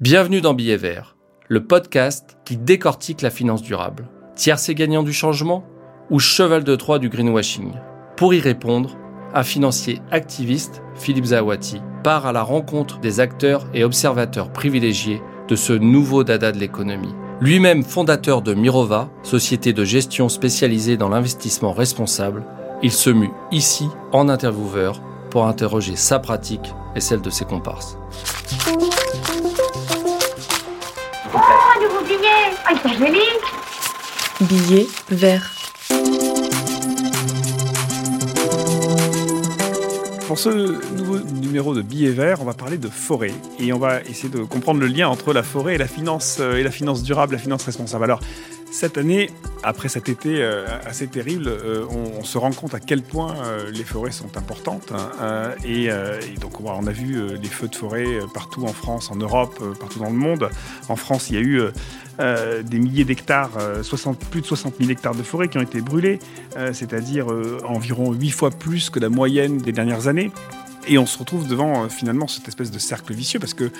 Bienvenue dans Billets Verts, le podcast qui décortique la finance durable. Tiercé gagnant du changement ou cheval de Troie du greenwashing? Pour y répondre, un financier activiste, Philippe Zawati, part à la rencontre des acteurs et observateurs privilégiés de ce nouveau dada de l'économie. Lui-même fondateur de Mirova, société de gestion spécialisée dans l'investissement responsable, il se mue ici en intervieweur pour interroger sa pratique et celle de ses comparses. Un nouveau billet Ah, il joli Billet vert. Pour ce nouveau numéro de Billets Verts, on va parler de forêt et on va essayer de comprendre le lien entre la forêt et la finance euh, et la finance durable, la finance responsable. Alors, cette année, après cet été euh, assez terrible, euh, on, se rend compte à quel point les forêts sont importantes. Hein, et, donc, on a vu les feux de forêt partout en France, en Europe, partout dans le monde. En France, il y a eu des milliers d'hectares, plus de 60 000 hectares de forêt qui ont été brûlés, c'est-à-dire environ 8 fois plus que la moyenne des dernières années. Et on se retrouve devant finalement cette espèce de cercle vicieux parce que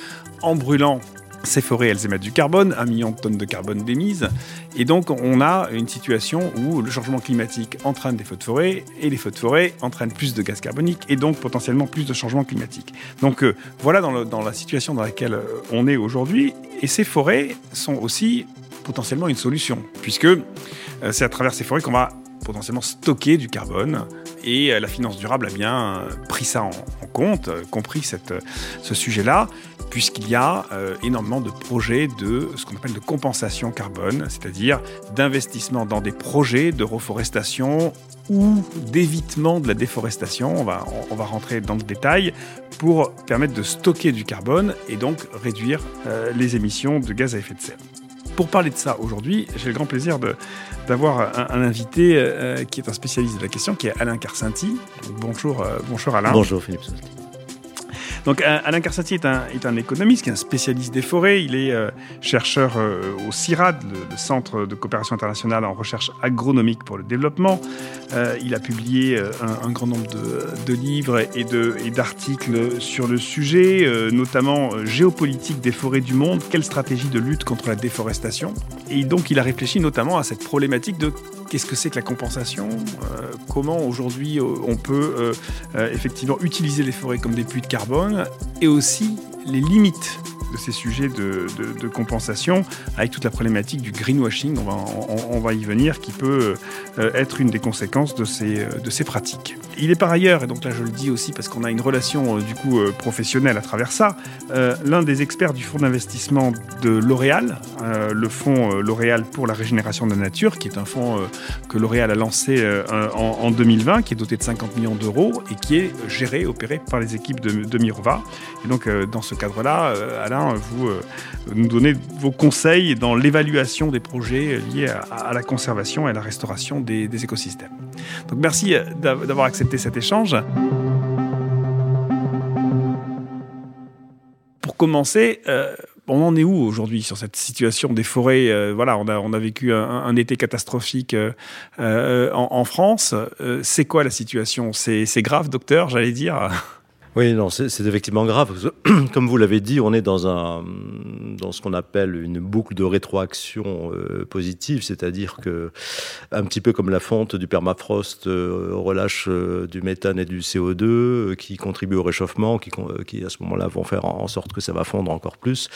en brûlant ces forêts, elles émettent du carbone, un million de tonnes de carbone d'émises. Et donc, on a une situation où le changement climatique entraîne des feux de forêt et les feux de forêt entraînent plus de gaz carbonique et donc potentiellement plus de changement climatique. Donc, euh, voilà dans, la situation dans laquelle euh, on est aujourd'hui. Et ces forêts sont aussi potentiellement une solution, puisque euh, c'est à travers ces forêts qu'on va potentiellement stocker du carbone. Et la finance durable a bien pris ça en, compte, compris ce sujet-là puisqu'il y a euh, énormément de projets de ce qu'on appelle de compensation carbone, c'est-à-dire d'investissement dans des projets de reforestation ou d'évitement de la déforestation. On va, on va rentrer dans le détail pour permettre de stocker du carbone et donc réduire euh, les émissions de gaz à effet de serre. Pour parler de ça aujourd'hui, j'ai le grand plaisir d'avoir un, invité euh, qui est un spécialiste de la question, qui est Alain Carcinti. bonjour, bonjour Alain. Bonjour Philippe. Donc Alain Carsati est un, économiste, un spécialiste des forêts. Il est euh, chercheur euh, au CIRAD, le, Centre de coopération internationale en recherche agronomique pour le développement. Euh, il a publié un, grand nombre de, livres et d'articles sur le sujet, notamment Géopolitique des forêts du monde, quelle stratégie de lutte contre la déforestation. Et donc il a réfléchi notamment à cette problématique de Qu'est-ce que c'est que la compensation euh, Comment aujourd'hui euh, on peut euh, effectivement utiliser les forêts comme des puits de carbone Et aussi les limites de ces sujets de, compensation, avec toute la problématique du greenwashing, on va, on, va y venir, qui peut être une des conséquences de ces, de ces pratiques. Il est par ailleurs, et donc là je le dis aussi parce qu'on a une relation euh, du coup professionnelle à travers ça, l'un des experts du fonds d'investissement de L'Oréal, le fonds L'Oréal pour la régénération de la nature, qui est un fonds que L'Oréal a lancé en, 2020, qui est doté de 50 millions d'euros et qui est géré, opéré par les équipes de, Mirova. Et donc dans ce cadre-là, Alain vous euh, nous donnez vos conseils dans l'évaluation des projets liés à, la conservation et à la restauration des, écosystèmes. Donc merci euh, d'avoir accepté cet échange. Pour commencer, euh, on en est où aujourd'hui sur cette situation des forêts Voilà, on a, on a vécu un, été catastrophique en, France. c'est quoi la situation? C'est grave, docteur, j'allais dire? Oui, non, c'est effectivement grave. Comme vous l'avez dit, on est dans, un, dans ce qu'on appelle une boucle de rétroaction euh, positive, c'est-à-dire que, un petit peu comme la fonte du permafrost euh, relâche euh, du méthane et du CO2 qui contribuent au réchauffement, qui, qui à ce moment-là vont faire en sorte que ça va fondre encore plus.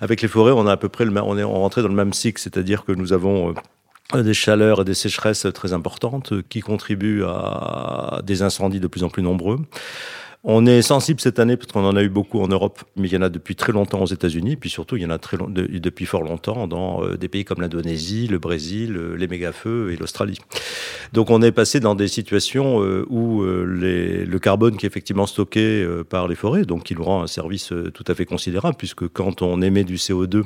Avec les forêts, on a à peu près le on est rentré dans le même cycle, c'est-à-dire que nous avons des chaleurs et des sécheresses très importantes qui contribuent à des incendies de plus en plus nombreux. On est sensible cette année parce qu'on en a eu beaucoup en Europe, mais il y en a depuis très longtemps aux États-Unis, puis surtout il y en a très depuis fort longtemps dans euh, des pays comme l'Indonésie, le Brésil, euh, les méga-feux et l'Australie. Donc on est passé dans des situations euh, où le carbone qui est effectivement stocké par les forêts, donc qui nous rend un service tout à fait considérable, puisque quand on émet du CO2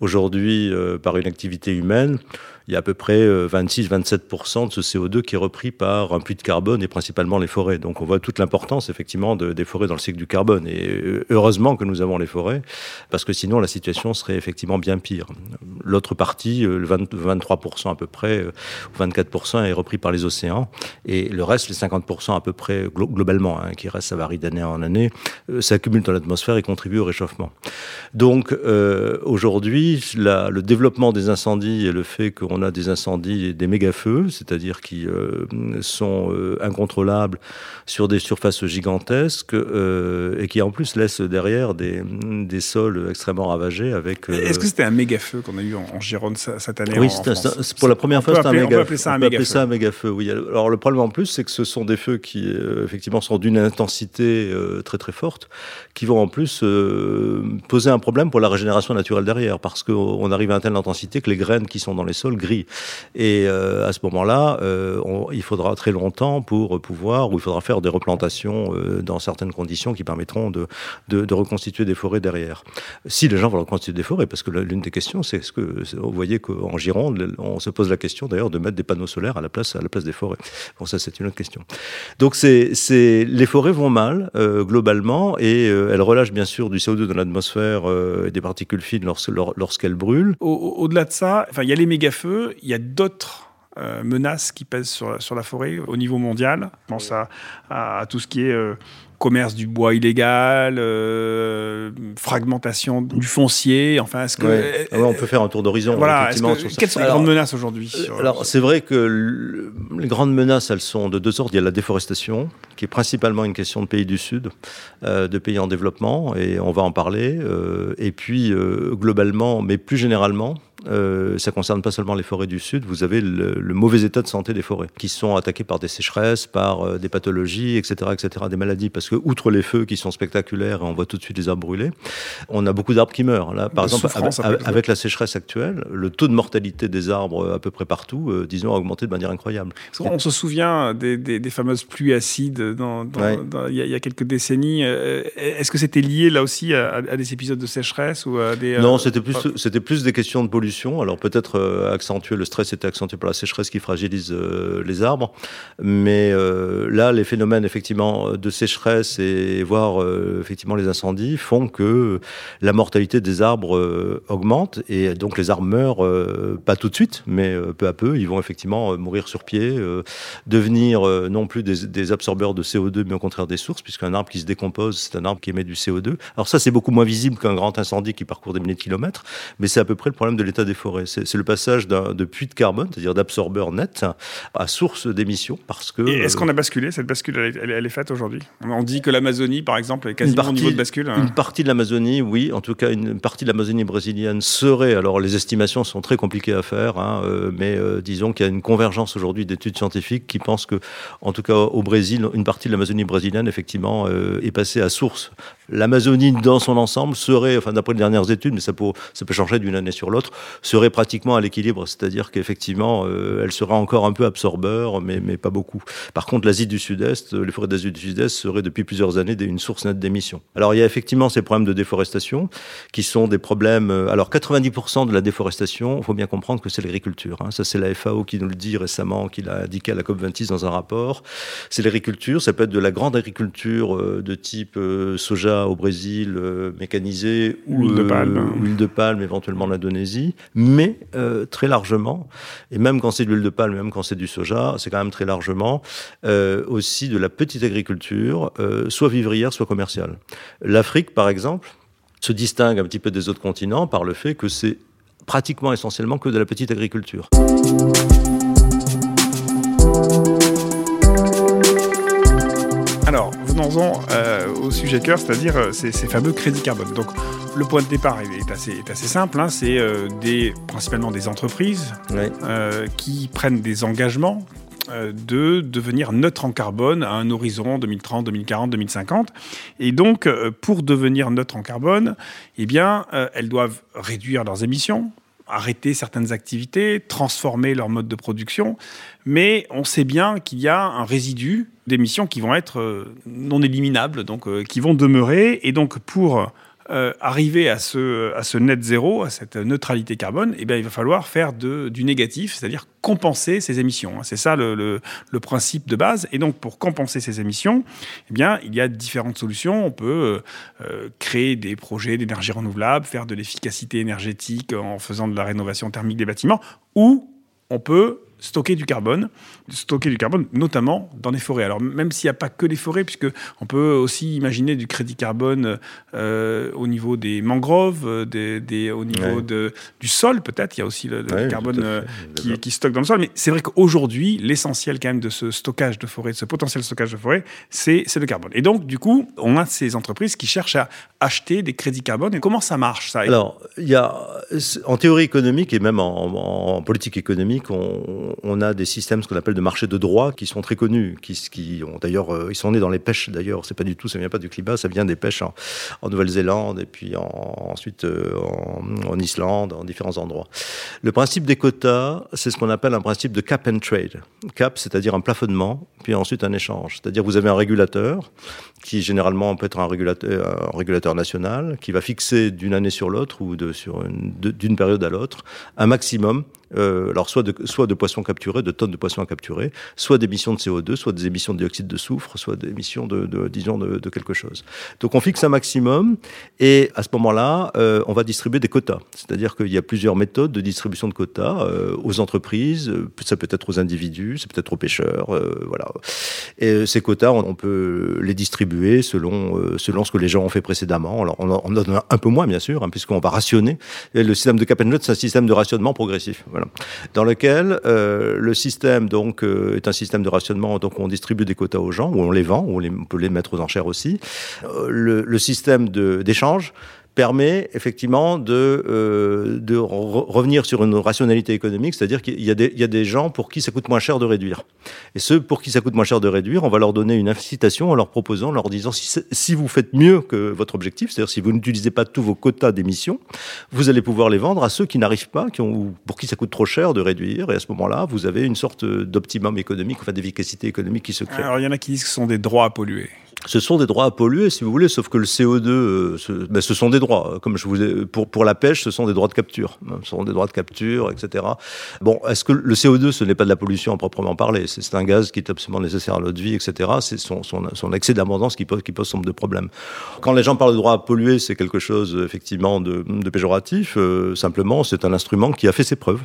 aujourd'hui par une activité humaine, il y a à peu près 26-27% de ce CO2 qui est repris par un puits de carbone et principalement les forêts. Donc on voit toute l'importance effectivement de, des forêts dans le cycle du carbone. Et heureusement que nous avons les forêts, parce que sinon la situation serait effectivement bien pire. L'autre partie, le 23% à peu près, ou 24% est repris par les océans. Et le reste, les 50% à peu près globalement, hein, qui reste, ça varie d'année en année, s'accumule dans l'atmosphère et contribue au réchauffement. Donc euh, aujourd'hui, le développement des incendies et le fait qu'on a des incendies des méga-feux, c'est-à-dire qui euh, sont euh, incontrôlables sur des surfaces gigantesques et qui en plus laissent derrière des, des sols extrêmement ravagés avec... Est-ce que c'était un méga-feu qu'on a eu en, Gironde cette année Oui, c'est pour la première fois, c'était un méga-feu. On peut appeler ça un méga-feu. oui. Alors le problème en plus, c'est que ce sont des feux qui, effectivement, sont d'une intensité très très forte, qui vont en plus poser un problème pour la régénération naturelle derrière, parce qu'on arrive à une telle intensité que les graines qui sont dans les sols grillent. Et euh, à ce moment-là, euh, il faudra très longtemps pour pouvoir, ou il faudra faire des replantations euh, dans certaines conditions qui permettront de, de, reconstituer des forêts derrière. Si les gens veulent reconstituer des forêts, parce que l'une des questions, c'est ce que vous voyez qu'en Gironde, on se pose la question d'ailleurs de mettre des panneaux solaires à la place, à la place des forêts. Bon, ça c'est une autre question. Donc c'est, les forêts vont mal globalement et elles relâchent bien sûr du CO2 dans l'atmosphère et des particules fines lorsqu'elles brûlent. Au-delà de ça, il y a les il y a d'autres euh, menaces qui pèsent sur, sur, la forêt au niveau mondial. Je pense à, à, tout ce qui est euh, commerce du bois illégal, euh, fragmentation du foncier. Enfin, est-ce que ah on peut faire un tour d'horizon Voilà. quelles sont les grandes menaces aujourd'hui Alors, c'est vrai que les grandes menaces, elles sont de deux sortes. Il y a la déforestation, qui est principalement une question de pays du Sud, euh, de pays en développement, et on va en parler. Et puis, globalement, mais plus généralement, euh, ça concerne pas seulement les forêts du sud, vous avez le, mauvais état de santé des forêts, qui sont attaquées par des sécheresses, par euh, des pathologies, etc., etc., des maladies. Parce que, outre les feux qui sont spectaculaires, et on voit tout de suite les arbres brûlés, on a beaucoup d'arbres qui meurent. Là, par exemple, avec, la sécheresse actuelle, le taux de mortalité des arbres à peu près partout, euh, disons, a augmenté de manière incroyable. On se souvient des, des, fameuses pluies acides dans, il, y a, quelques décennies. Est-ce que c'était lié là aussi à, des épisodes de sécheresse ou à des Non, c'était plus, c'était plus des questions de pollution alors peut-être euh, accentuer, le stress était accentué par la sécheresse qui fragilise euh, les arbres. Mais euh, là, les phénomènes effectivement de sécheresse et voire effectivement les incendies font que la mortalité des arbres augmente et donc les arbres meurent pas tout de suite, mais peu à peu, ils vont effectivement mourir sur pied, devenir non plus des, des, absorbeurs de CO2, mais au contraire des sources, puisqu'un arbre qui se décompose, c'est un arbre qui émet du CO2. Alors ça, c'est beaucoup moins visible qu'un grand incendie qui parcourt des milliers de kilomètres, mais c'est à peu près le problème de l'état des forêts. C'est le passage de puits de carbone, c'est-à-dire d'absorbeurs nets, à source d'émissions. Parce que. Est-ce qu'on a basculé Cette bascule, elle est, faite aujourd'hui? On dit que l'Amazonie, par exemple, est quasiment au niveau de bascule. Hein. Une partie de l'Amazonie, oui. En tout cas, une partie de l'Amazonie brésilienne serait. Alors, les estimations sont très compliquées à faire, hein, euh, mais euh, disons qu'il y a une convergence aujourd'hui d'études scientifiques qui pensent que, en tout cas, au Brésil, une partie de l'Amazonie brésilienne, effectivement, euh, est passée à source. L'Amazonie, dans son ensemble, serait, enfin, d'après les dernières études, mais ça peut, ça peut changer d'une année sur l'autre, serait pratiquement à l'équilibre, c'est-à-dire qu'effectivement, euh, elle sera encore un peu absorbeur, mais, mais pas beaucoup. Par contre, l'Asie du Sud-Est, euh, les forêts d'Asie du Sud-Est seraient depuis plusieurs années une source nette d'émissions. Alors, il y a effectivement ces problèmes de déforestation, qui sont des problèmes... Euh, alors, 90% de la déforestation, il faut bien comprendre que c'est l'agriculture. Hein. Ça, c'est la FAO qui nous le dit récemment, qui l'a indiqué à la COP26 dans un rapport. C'est l'agriculture, ça peut être de la grande agriculture de type soja au Brésil, mécanisée, ou huile de palme, huile de palme éventuellement l'Indonésie, mais euh, très largement, et même quand c'est de l'huile de palme, même quand c'est du soja, c'est quand même très largement euh, aussi de la petite agriculture, euh, soit vivrière, soit commerciale. L'Afrique, par exemple, se distingue un petit peu des autres continents par le fait que c'est pratiquement essentiellement que de la petite agriculture. Alors, venons-en au sujet cœur, c'est-à-dire ces, ces fameux crédits carbone. Donc, le point de départ est assez, est assez simple. Hein. c'est euh, des, principalement des entreprises euh, qui prennent des engagements euh, de devenir neutres en carbone à un horizon 2030, 2040, 2050. Et donc, pour devenir neutres en carbone, eh bien, elles doivent réduire leurs émissions, arrêter certaines activités, transformer leur mode de production. Mais on sait bien qu'il y a un résidu d'émissions qui vont être non éliminables, donc qui vont demeurer. Et donc, pour euh, arriver à ce, net zéro, à cette neutralité carbone, eh bien, il va falloir faire du négatif, c'est-à-dire compenser ces émissions. C'est ça le, principe de base. Et donc, pour compenser ces émissions, eh bien, il y a différentes solutions. On peut euh, créer des projets d'énergie renouvelable, faire de l'efficacité énergétique en faisant de la rénovation thermique des bâtiments, ou on peut stocker du carbone, stocker du carbone notamment dans les forêts. Alors même s'il n'y a pas que les forêts, puisque on peut aussi imaginer du crédit carbone euh, au niveau des mangroves, euh, des, des au niveau de, du sol peut-être. Il y a aussi le, carbone euh, qui, qui, stocke dans le sol. Mais c'est vrai qu'aujourd'hui, l'essentiel quand même de ce stockage de forêt, de ce potentiel stockage de forêt, c'est le carbone. Et donc du coup, on a ces entreprises qui cherchent à acheter des crédits carbone. Et comment ça marche ça? Alors il y a en théorie économique et même en, en politique économique, on on a des systèmes, ce qu'on appelle de marché de droit, qui sont très connus, qui, ont d'ailleurs, euh, ils sont nés dans les pêches d'ailleurs. C'est pas du tout, ça vient pas du climat, ça vient des pêches en, Nouvelle-Zélande et puis ensuite euh, en, Islande, en différents endroits. Le principe des quotas, c'est ce qu'on appelle un principe de cap and trade. Cap, c'est-à-dire un plafonnement, puis ensuite un échange. C'est-à-dire vous avez un régulateur qui généralement peut être un régulateur, un régulateur national, qui va fixer d'une année sur l'autre ou d'une période à l'autre un maximum euh, alors soit de, soit de poissons capturés, de tonnes de poissons à capturer, soit d'émissions de CO2, soit des émissions de dioxyde de soufre, soit des émissions de, de disons, de, de, quelque chose. Donc on fixe un maximum et à ce moment-là, euh, on va distribuer des quotas. C'est-à-dire qu'il y a plusieurs méthodes de distribution de quotas euh, aux entreprises, euh, ça peut être aux individus, ça peut être aux pêcheurs, euh, voilà. Et ces quotas, on, peut les distribuer selon, selon ce que les gens ont fait précédemment. Alors on en donne un peu moins, bien sûr, hein, puisqu'on va rationner. Et le système de cap and c'est un système de rationnement progressif. Voilà dans lequel euh, le système donc euh, est un système de rationnement. Donc on distribue des quotas aux gens, ou on les vend, ou on, peut les mettre aux enchères aussi. Euh, le, le système d'échange permet effectivement de, euh, revenir sur une rationalité économique, c'est-à-dire qu'il y, a des gens pour qui ça coûte moins cher de réduire. Et ceux pour qui ça coûte moins cher de réduire, on va leur donner une incitation en leur proposant, en leur disant si, vous faites mieux que votre objectif, c'est-à-dire si vous n'utilisez pas tous vos quotas d'émissions, vous allez pouvoir les vendre à ceux qui n'arrivent pas, qui ont, pour qui ça coûte trop cher de réduire. Et à ce moment-là, vous avez une sorte d'optimum économique, enfin d'efficacité économique qui se crée. Alors il y en a qui disent que ce sont des droits à polluer ce sont des droits à polluer, si vous voulez, sauf que le CO2, euh, ce, ben, ce sont des droits. Comme je vous ai, pour, pour la pêche, ce sont des droits de capture. Ce sont des droits de capture, etc. Bon, est-ce que le CO2, ce n'est pas de la pollution à proprement parler? C'est un gaz qui est absolument nécessaire à notre vie, etc. C'est son, son, son, excès d'abondance qui pose, qui pose nombre de problèmes. Quand les gens parlent de droit à polluer, c'est quelque chose, effectivement, de, de péjoratif. Euh, simplement, c'est un instrument qui a fait ses preuves.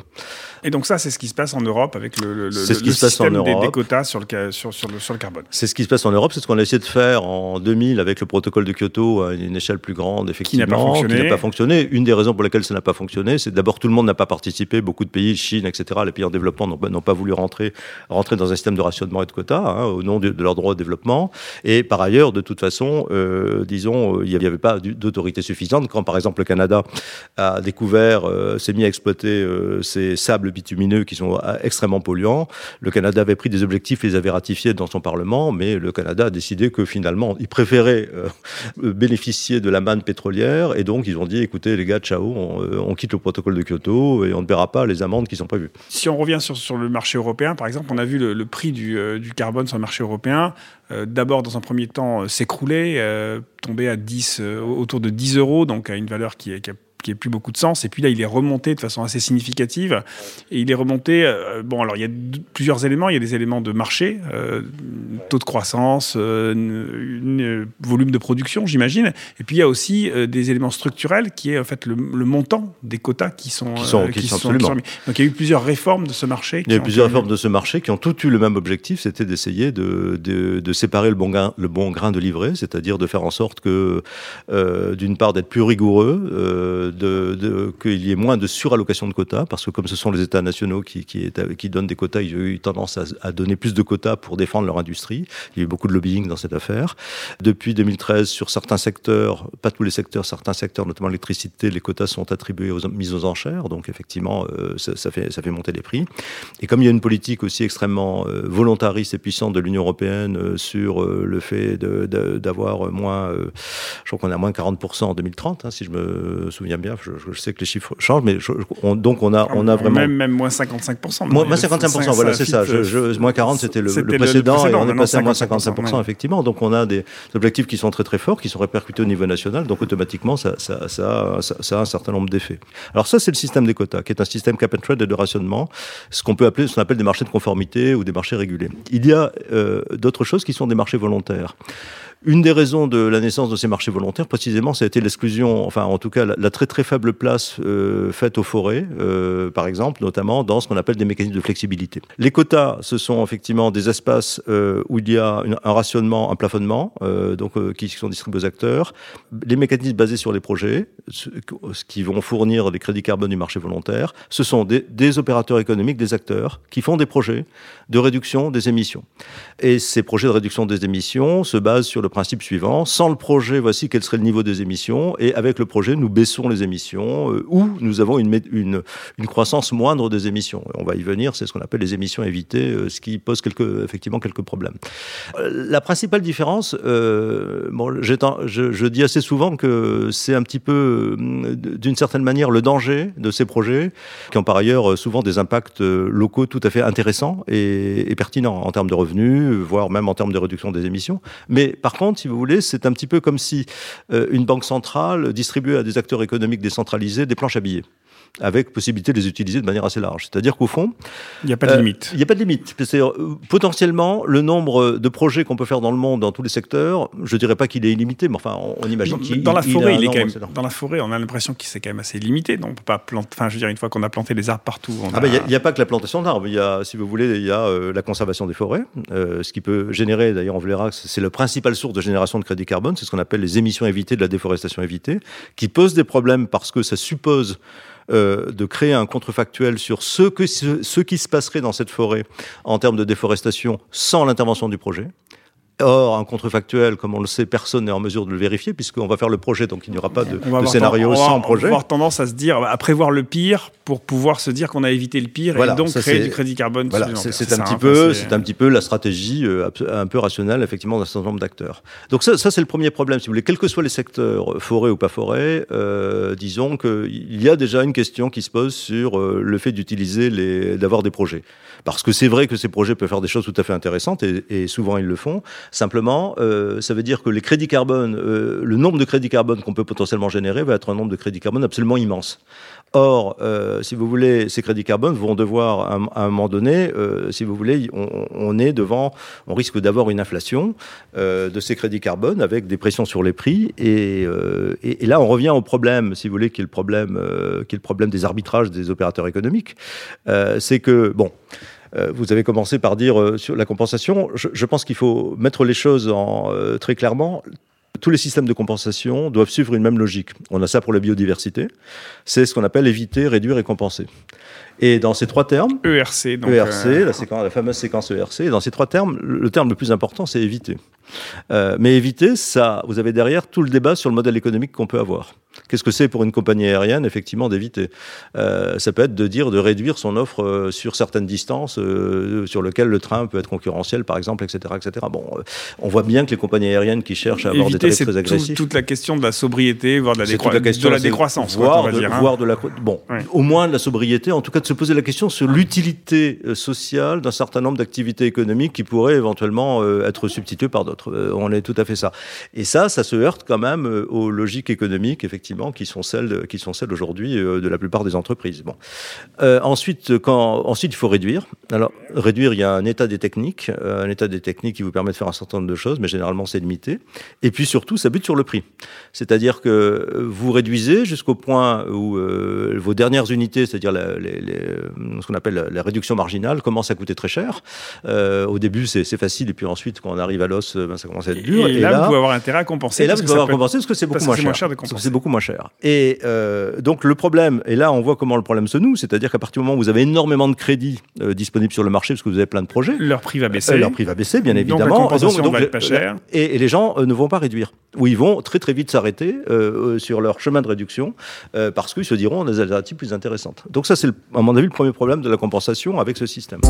Et donc ça, c'est ce qui se passe en Europe avec le, le, le, ce qui le se système des, des, quotas sur le, sur, sur, le, sur le carbone. C'est ce qui se passe en Europe, c'est ce qu'on a essayé de faire en 2000 avec le protocole de Kyoto à une échelle plus grande, effectivement. Qui n'a pas fonctionné. Pas. Une des raisons pour lesquelles ça n'a pas fonctionné, c'est d'abord tout le monde n'a pas participé, beaucoup de pays, Chine, etc., les pays en développement n'ont pas voulu rentrer, rentrer dans un système de rationnement et de quotas hein, au nom de, de, leur droit au développement. Et par ailleurs, de toute façon, euh, disons, il n'y avait pas d'autorité suffisante. Quand par exemple le Canada a découvert, euh, s'est mis à exploiter euh, ces sables bitumineux qui sont extrêmement polluants. Le Canada avait pris des objectifs, les avait ratifiés dans son Parlement, mais le Canada a décidé que finalement, il préférait euh, bénéficier de la manne pétrolière, et donc ils ont dit, écoutez les gars, ciao, on, euh, on, quitte le protocole de Kyoto et on ne paiera pas les amendes qui sont prévues. Si on revient sur, le marché européen, par exemple, on a vu le, prix du, euh, du, carbone sur le marché européen, d'abord dans un premier temps s'écrouler, tomber à 10, autour de 10 euros, donc à une valeur qui est, qui est qui n'a plus beaucoup de sens. Et puis là, il est remonté de façon assez significative. Et il est remonté. Euh, bon, alors il y a plusieurs éléments. Il y a des éléments de marché, euh, taux de croissance, euh, une, une, volume de production, j'imagine. Et puis il y a aussi des éléments structurels qui est en fait le, le montant des quotas qui sont. Qui sont, qui qui sont, sont, qui sont Donc il y a eu plusieurs réformes de ce marché. Il y a eu plusieurs réformes de ce marché qui ont toutes eu le même objectif, c'était d'essayer de, de, de, séparer le bon, grain, le bon grain de livret, c'est-à-dire de faire en sorte que, d'une part, d'être plus rigoureux qu'il y ait moins de surallocation de quotas, parce que comme ce sont les États nationaux qui, qui, donnent des quotas, ils ont eu tendance à, donner plus de quotas pour défendre leur industrie. Il y a eu beaucoup de lobbying dans cette affaire. Depuis 2013, sur certains secteurs, pas tous les secteurs, certains secteurs, notamment l'électricité, les quotas sont attribués aux mises aux enchères, donc effectivement, euh, ça, fait, monter les prix. Et comme il y a une politique aussi extrêmement euh, volontariste et puissante de l'Union européenne euh, sur le fait d'avoir moins, je crois qu'on a moins 40% en 2030, hein, si je me souviens bien bien. Je, sais que les chiffres changent, mais donc on a, on a vraiment. Même, même moins 55%. Moins, 55%, voilà, c'est ça. moins 40, c'était le, précédent, et on est passé à moins 55%, effectivement. Donc on a des objectifs qui sont très très forts, qui sont répercutés au niveau national. Donc automatiquement, ça, ça, ça, ça a un certain nombre d'effets. Alors ça, c'est le système des quotas, qui est un système cap and trade et de rationnement, ce qu'on peut appeler, ce qu'on appelle des marchés de conformité ou des marchés régulés. Il y a euh, d'autres choses qui sont des marchés volontaires. Une des raisons de la naissance de ces marchés volontaires, précisément, ça a été l'exclusion, enfin en tout cas la, très très faible place euh, faite aux forêts, euh, par exemple, notamment dans ce qu'on appelle des mécanismes de flexibilité. Les quotas, ce sont effectivement des espaces euh, où il y a un rationnement, un plafonnement, donc qui sont distribués aux acteurs. Les mécanismes basés sur les projets, ce, qui vont fournir des crédits carbone du marché volontaire, ce sont des, des opérateurs économiques, des acteurs qui font des projets de réduction des émissions. Et ces projets de réduction des émissions se basent sur le principe suivant. Sans le projet, voici quel serait le niveau des émissions. Et avec le projet, nous baissons les émissions euh, ou nous avons une, une, croissance moindre des émissions. on va y venir, c'est ce qu'on appelle les émissions évitées, euh, ce qui pose quelques, effectivement quelques problèmes. Euh, la principale différence, bon, je, je, dis assez souvent que c'est un petit peu, d'une certaine manière, le danger de ces projets, qui ont par ailleurs souvent des impacts locaux tout à fait intéressants et, et pertinents en termes de revenus, voire même en termes de réduction des émissions. Mais par contre, si vous voulez, c'est un petit peu comme si euh, une banque centrale distribuait à des acteurs économiques décentralisés des planches à billets avec possibilité de les utiliser de manière assez large. C'est-à-dire qu'au fond, il n'y a pas de euh, limite. Il n'y a pas de limite. C'est euh, potentiellement le nombre de projets qu'on peut faire dans le monde, dans tous les secteurs. Je dirais pas qu'il est illimité, mais enfin, on, imagine qu'il dans la forêt, il, est quand même. Dans la forêt, on a l'impression qu'il c'est quand même assez limité. Donc, on peut pas planter. Enfin, je veux dire, une fois qu'on a planté des arbres partout, ah ben, il n'y a, pas que la plantation d'arbres. Il y a, si vous voulez, il y a euh, la conservation des forêts, ce qui peut générer. D'ailleurs, on verra, c'est la principale source de génération de crédit carbone. C'est ce qu'on appelle les émissions évitées de la déforestation évitée, qui pose des problèmes parce que ça suppose euh, de créer un contrefactuel sur ce, ce qui se passerait dans cette forêt en termes de déforestation sans l'intervention du projet. Or, un contrefactuel, comme on le sait, personne n'est en mesure de le vérifier, puisqu'on va faire le projet, donc il n'y aura pas de, scénario sans projet. On va avoir tendance à se dire, à prévoir le pire pour pouvoir se dire qu'on a évité le pire et donc créer du crédit carbone. Voilà, c'est un, petit peu, c'est un petit peu la stratégie euh, un peu rationnelle, effectivement, d'un certain nombre d'acteurs. Donc ça, ça c'est le premier problème, si vous voulez. Quels que soient les secteurs, forêt ou pas forêt, euh, disons qu'il y a déjà une question qui se pose sur euh, le fait d'utiliser les, d'avoir des projets. Parce que c'est vrai que ces projets peuvent faire des choses tout à fait intéressantes et, et souvent ils le font. Simplement, euh, ça veut dire que les crédits carbone, euh, le nombre de crédits carbone qu'on peut potentiellement générer va être un nombre de crédits carbone absolument immense. Or, euh, si vous voulez, ces crédits carbone vont devoir, à, un moment donné, si vous voulez, on, est devant, on risque d'avoir une inflation de ces crédits carbone avec des pressions sur les prix. Et, là, on revient au problème, si vous voulez, qui est le problème, qui est le problème des arbitrages des opérateurs économiques. C'est que, bon, vous avez commencé par dire euh, sur la compensation. Je, pense qu'il faut mettre les choses euh, très clairement. Tous les systèmes de compensation doivent suivre une même logique. On a ça pour la biodiversité. C'est ce qu'on appelle éviter, réduire et compenser. Et dans ces trois termes, ERC, donc ERC, la, la, fameuse séquence ERC, et dans ces trois termes, le terme le plus important, c'est éviter. mais éviter, ça, vous avez derrière tout le débat sur le modèle économique qu'on peut avoir. Qu'est-ce que c'est pour une compagnie aérienne, effectivement, d'éviter? Euh, Ça peut être de dire de réduire son offre euh, sur certaines distances euh, sur lesquelles le train peut être concurrentiel, par exemple, etc. etc. Bon, euh, on voit bien que les compagnies aériennes qui cherchent à avoir des tarifs très agressifs... C'est toute la question de la sobriété, voire de la, de la décroissance. Voire, de, hein. de la... Bon, au moins de la sobriété, en tout cas se poser la question sur l'utilité sociale d'un certain nombre d'activités économiques qui pourraient éventuellement être substituées par d'autres. on est tout à fait ça. Et ça, ça se heurte quand même aux logiques économiques, effectivement qui sont celles, qui sont celles aujourd'hui euh, de la plupart des entreprises. Bon. Euh, ensuite, quand, ensuite, il faut réduire. Alors, réduire, il y a un état des techniques, euh, un état des techniques qui vous permet de faire un certain nombre de choses, mais généralement, c'est limité. Et puis, surtout, ça bute sur le prix. C'est-à-dire que vous réduisez jusqu'au point où vos dernières unités, c'est-à-dire ce qu'on appelle la réduction marginale, commencent à coûter très cher. au début, c'est facile, et puis ensuite, quand on arrive à l'os, ben, ça commence à être dur. Et, là, vous pouvez avoir intérêt à compenser. Et là, vous pouvez avoir compenser parce que c'est beaucoup, moins cher. C'est beaucoup moins cher. Et euh, donc le problème, et là on voit comment le problème se noue, c'est-à-dire qu'à partir du moment où vous avez énormément de crédits euh, disponibles sur le marché parce que vous avez plein de projets, leur prix va baisser. Euh, leur prix va baisser, bien évidemment. Donc, la compensation va être pas cher. Et, les gens ne vont pas réduire. Ou ils vont très très vite s'arrêter sur leur chemin de réduction parce qu'ils se diront on a des alternatives plus intéressantes. Donc ça c'est à mon avis le premier problème de la compensation avec ce système.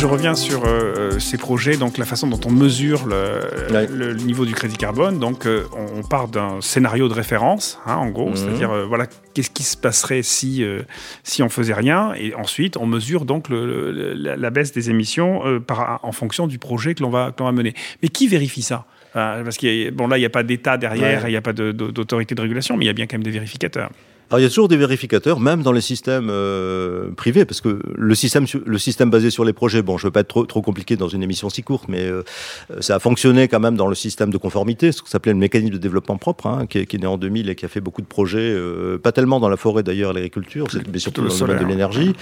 Je reviens sur euh, ces projets, donc la façon dont on mesure le, Ouais. le- le niveau du crédit carbone. Donc, euh, on, part d'un scénario de référence, hein, en gros, Mhm. c'est-à-dire euh, voilà qu'est-ce qui se passerait si euh, si on faisait rien, et ensuite on mesure donc le- le- la, la baisse des émissions euh, par, en fonction du projet que l'on va que l'on va mener. Mais qui vérifie ça? Euh, Parce qu'il y a- bon là il n'y a pas d'État derrière, Ouais. il n'y a pas de- de- d'autorité de régulation, mais il y a bien quand même des vérificateurs. Alors, il y a toujours des vérificateurs, même dans les systèmes euh, privés, parce que le système, le système basé sur les projets, bon, je veux pas être trop, trop compliqué dans une émission si courte, mais euh, ça a fonctionné quand même dans le système de conformité, ce qu'on s'appelait le mécanisme de développement propre, hein, qui, est, qui est né en 2000 et qui a fait beaucoup de projets, euh, pas tellement dans la forêt d'ailleurs, l'agriculture, mais surtout dans le domaine de l'énergie.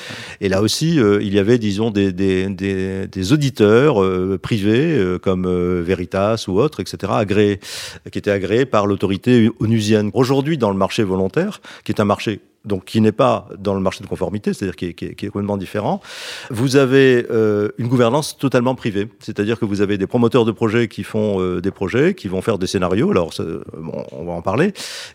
Et là aussi, euh, il y avait, disons, des, des, des, des auditeurs euh, privés, euh, comme Veritas ou autres, etc., agréés, qui étaient agréés par l'autorité onusienne. Aujourd'hui, dans le marché volontaire, qui est un marché donc qui n'est pas dans le marché de conformité, c'est-à-dire qui est, qui est- qui est complètement différent. Vous avez euh, une gouvernance totalement privée, c'est-à-dire que vous avez des promoteurs de projets qui font euh, des projets, qui vont faire des scénarios, alors bon, on va en parler,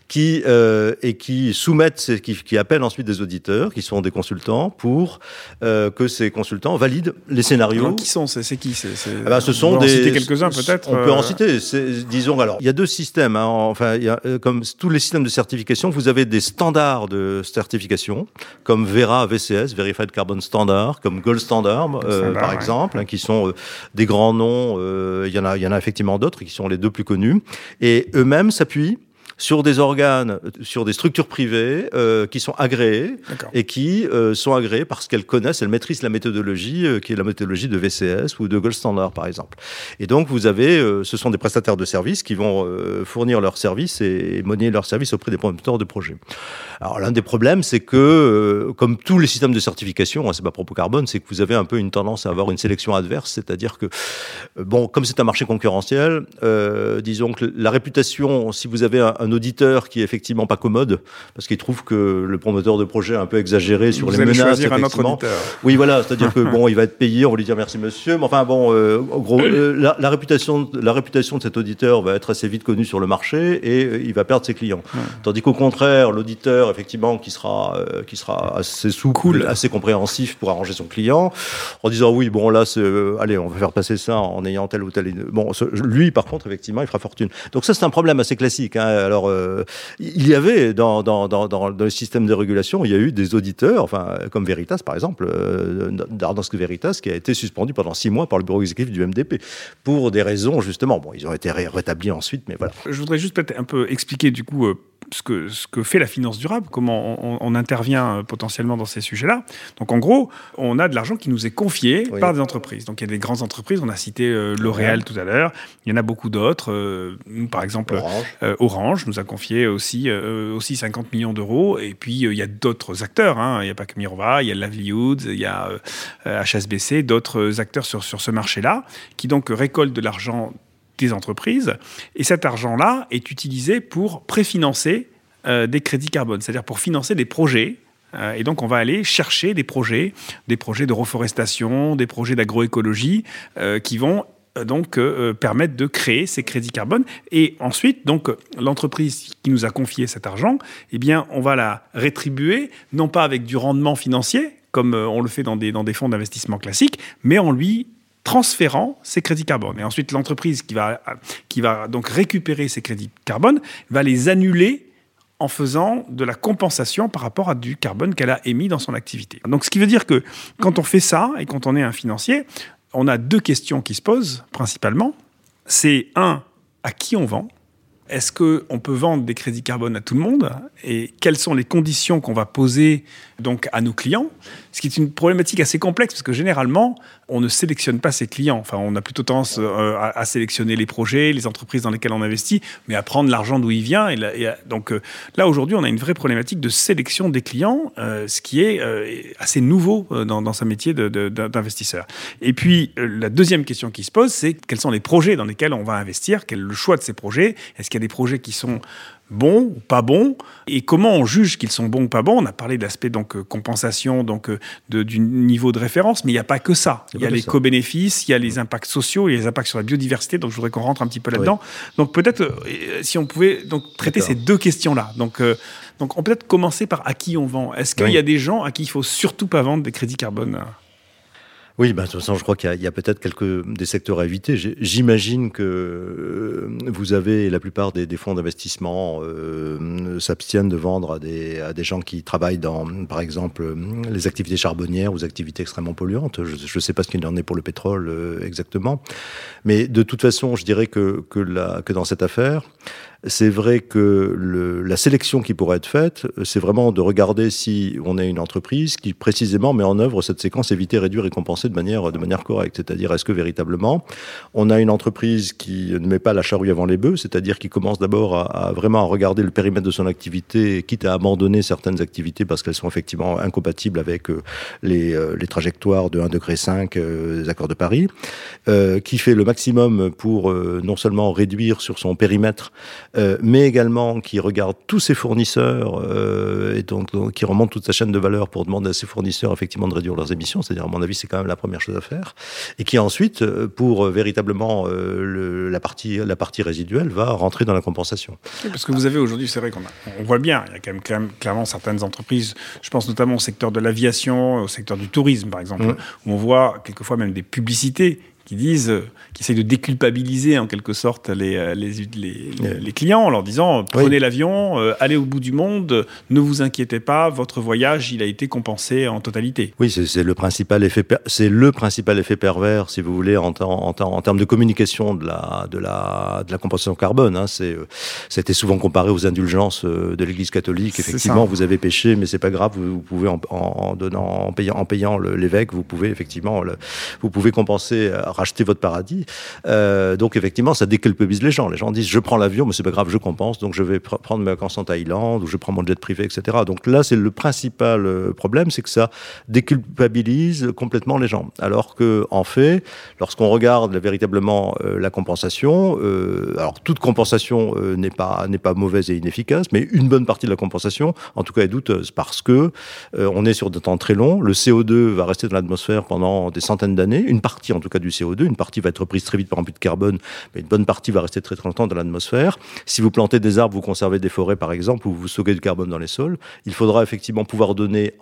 qui euh, et qui soumettent, qui, qui appellent ensuite des auditeurs, qui sont des consultants, pour euh, que ces consultants valident les scénarios. Alors, qui sont C'est qui c'est- c'est- Ah bah, ce on sont peut en des. citer quelques-uns peut-être. On peut en euh, citer. C'est- Disons alors, il y a deux systèmes. hein, enfin, il y a, euh, comme tous les systèmes de certification, vous avez des standards de certification, comme Vera VCS, Verified Carbon Standard, comme Gold Standard, euh, Standard, par ouais. exemple, hein, qui sont euh, des grands noms. euh, Il y en a, il y en a effectivement d'autres qui sont les deux plus connus, et eux-mêmes s'appuient sur des organes, sur des structures privées euh, qui sont agréées et qui euh, sont agréées parce qu'elles connaissent, elles maîtrisent la méthodologie euh, qui est la méthodologie de VCS ou de Gold Standard par exemple. Et donc vous avez, euh, ce sont des prestataires de services qui vont euh, fournir leurs services et monnayer leurs services auprès des promoteurs de projets. Alors l'un des problèmes, c'est que euh, comme tous les systèmes de certification, hein, c'est pas propos carbone, c'est que vous avez un peu une tendance à avoir une sélection adverse, c'est-à-dire que euh, bon, comme c'est un marché concurrentiel, euh, disons que la réputation, si vous avez un, un auditeur qui est effectivement pas commode, parce qu'il trouve que le promoteur de projet a un peu exagéré sur Vous les allez menaces, choisir un autre effectivement. auditeur. Oui, voilà, c'est-à-dire que bon, il va être payé, on va lui dire merci monsieur, mais enfin bon, euh, en gros, euh, la, la réputation, la réputation de cet auditeur va être assez vite connue sur le marché et euh, il va perdre ses clients. Tandis qu'au contraire, l'auditeur, effectivement, qui sera, qui sera assez souple, Cool. assez compréhensif pour arranger son client, en disant oui, bon là, allez, on va faire passer ça en ayant tel ou tel. Bon, ce- lui, par contre, effectivement, il fera fortune. Donc ça, c'est un problème assez classique. hein. Alors, euh, il y avait dans, le système de régulation, il y a eu des auditeurs, enfin, comme Veritas, par exemple, euh, Veritas, qui a été suspendu pendant six mois par le bureau exécutif du MDP pour des raisons justement. Bon, ils ont été ré- rétablis ensuite, mais voilà. Je voudrais juste peut-être un peu expliquer du coup euh, ce que, ce que fait la finance durable, comment on, on intervient euh, potentiellement dans ces sujets-là. Donc en gros, on a de l'argent qui nous est confié Oui. par des entreprises. Donc il y a des grandes entreprises, on a cité euh, L'Oréal tout à l'heure, il y en a beaucoup d'autres. euh, par exemple, Orange. euh, Orange nous a confié aussi, aussi 50 millions d'euros. Et puis, il y a d'autres acteurs. hein. Il n'y a pas que Mirova, il y a Livelihoods, il y a HSBC, d'autres acteurs sur, sur ce marché-là, qui donc récoltent de l'argent entreprises. Et cet argent-là est utilisé pour préfinancer euh, des crédits carbone, c'est-à-dire pour financer des projets. Euh, et donc, on va aller chercher des projets, des projets de reforestation, des projets d'agroécologie, euh, qui vont donc permettre de créer ces crédits carbone. Et ensuite, donc, l'entreprise qui nous a confié cet argent, eh bien, on va la rétribuer, non pas avec du rendement financier, comme on le fait dans des, dans des fonds d'investissement classiques, mais en lui transférant ces crédits carbone. Et ensuite, l'entreprise qui va, qui va donc récupérer ces crédits carbone va les annuler en faisant de la compensation par rapport à du carbone qu'elle a émis dans son activité. Donc, ce qui veut dire que quand on fait ça et quand on est un financier, on a deux questions qui se posent principalement. C'est un, à qui on vend? Est-ce qu'on peut vendre des crédits carbone à tout le monde? Et quelles sont les conditions qu'on va poser donc à nos clients? Ce qui est une problématique assez complexe parce que généralement, on ne sélectionne pas ses clients. Enfin, on a plutôt tendance euh, à, sélectionner les projets, les entreprises dans lesquelles on investit, mais à prendre l'argent d'où il vient. Et, donc euh, là, aujourd'hui, on a une vraie problématique de sélection des clients, euh, ce qui est assez nouveau dans, dans métier d'investisseur. Et puis, la deuxième question qui se pose, c'est quels sont les projets dans lesquels on va investir? Quel est le choix de ces projets? Est-ce qu'il y a des projets qui sont bons ou pas bons et comment on juge qu'ils sont bons ou pas bons. On a parlé de l'aspect donc euh, compensation donc euh, de, du niveau de référence mais il n'y a pas que ça. Il y a les co-bénéfices il y a les impacts sociaux il y a les impacts sur la biodiversité donc je voudrais qu'on rentre un petit peu là-dedans. Donc peut-être euh, si on pouvait donc traiter ces deux questions là donc euh, donc on peut peut-être commencer par à qui on vend. Est-ce qu'il Oui. y a des gens à qui il faut surtout pas vendre des crédits carbone? Oui, bah, de toute façon, je crois qu'il y a, peut-être quelques des secteurs à éviter. J'imagine que euh, vous avez la plupart des, fonds d'investissement euh, s'abstiennent de vendre à des, à des gens qui travaillent dans, par exemple, les activités charbonnières ou activités extrêmement polluantes. Je ne sais pas ce qu'il en est pour le pétrole euh, exactement, mais de toute façon, je dirais que que, que dans cette affaire, c'est vrai que le, la sélection qui pourrait être faite, c'est vraiment de regarder si on est une entreprise qui précisément met en œuvre cette séquence éviter, réduire et compenser de manière, de manière correcte. C'est-à-dire, est-ce que véritablement, on a une entreprise qui ne met pas la charrue avant les bœufs, c'est-à-dire qui commence d'abord à, à, vraiment regarder le périmètre de son activité, quitte à abandonner certaines activités parce qu'elles sont effectivement incompatibles avec euh, les, euh, les, trajectoires de 1 degré 5 euh, des accords de Paris, euh, qui fait le maximum pour euh, non seulement réduire sur son périmètre euh, mais également qui regarde tous ses fournisseurs euh, et donc, donc, qui remonte toute sa chaîne de valeur pour demander à ses fournisseurs effectivement de réduire leurs émissions. C'est-à-dire, à mon avis, c'est quand même la première chose à faire. Et qui ensuite, euh, pour véritablement le, la partie la partie résiduelle, va rentrer dans la compensation. Oui, parce que vous avez aujourd'hui, c'est vrai qu'on on voit bien, il y a quand même, quand même, clairement certaines entreprises. Je pense notamment au secteur de l'aviation, au secteur du tourisme, par exemple, mmh. où on voit quelquefois même des publicités qui disent, euh, qui essayent de déculpabiliser en quelque sorte les, euh, les, les, les clients en leur disant prenez oui. l'avion, euh, allez au bout du monde, ne vous inquiétez pas, votre voyage il a été compensé en totalité. Oui, c'est le principal effet, c'est le principal effet pervers, si vous voulez, en, en, en, en termes de communication de la de la de la compensation carbone. Hein, c'est c'était souvent comparé aux indulgences de l'Église catholique. Effectivement, vous avez péché, mais c'est pas grave, vous, vous pouvez en, en, donnant, en payant, en payant l'évêque, vous pouvez effectivement, le, vous pouvez compenser racheter votre paradis. Euh, donc effectivement, ça déculpabilise les gens. Les gens disent je prends l'avion, mais c'est pas grave, je compense, donc je vais pr prendre mes vacances en Thaïlande ou je prends mon jet privé, etc. Donc là, c'est le principal euh, problème, c'est que ça déculpabilise complètement les gens. Alors que en fait, lorsqu'on regarde véritablement euh, la compensation, alors toute compensation n'est pas n'est pas mauvaise et inefficace, mais une bonne partie de la compensation, en tout cas, est douteuse parce que on est sur des temps très longs. Le CO2 va rester dans l'atmosphère pendant des centaines d'années, une partie en tout cas du CO2 une partie va être prise très vite par un puits de carbone, mais une bonne partie va rester très longtemps dans l'atmosphère. Si vous plantez des arbres, vous conservez des forêts par exemple, ou vous stockez du carbone dans les sols, il faudra effectivement pouvoir donner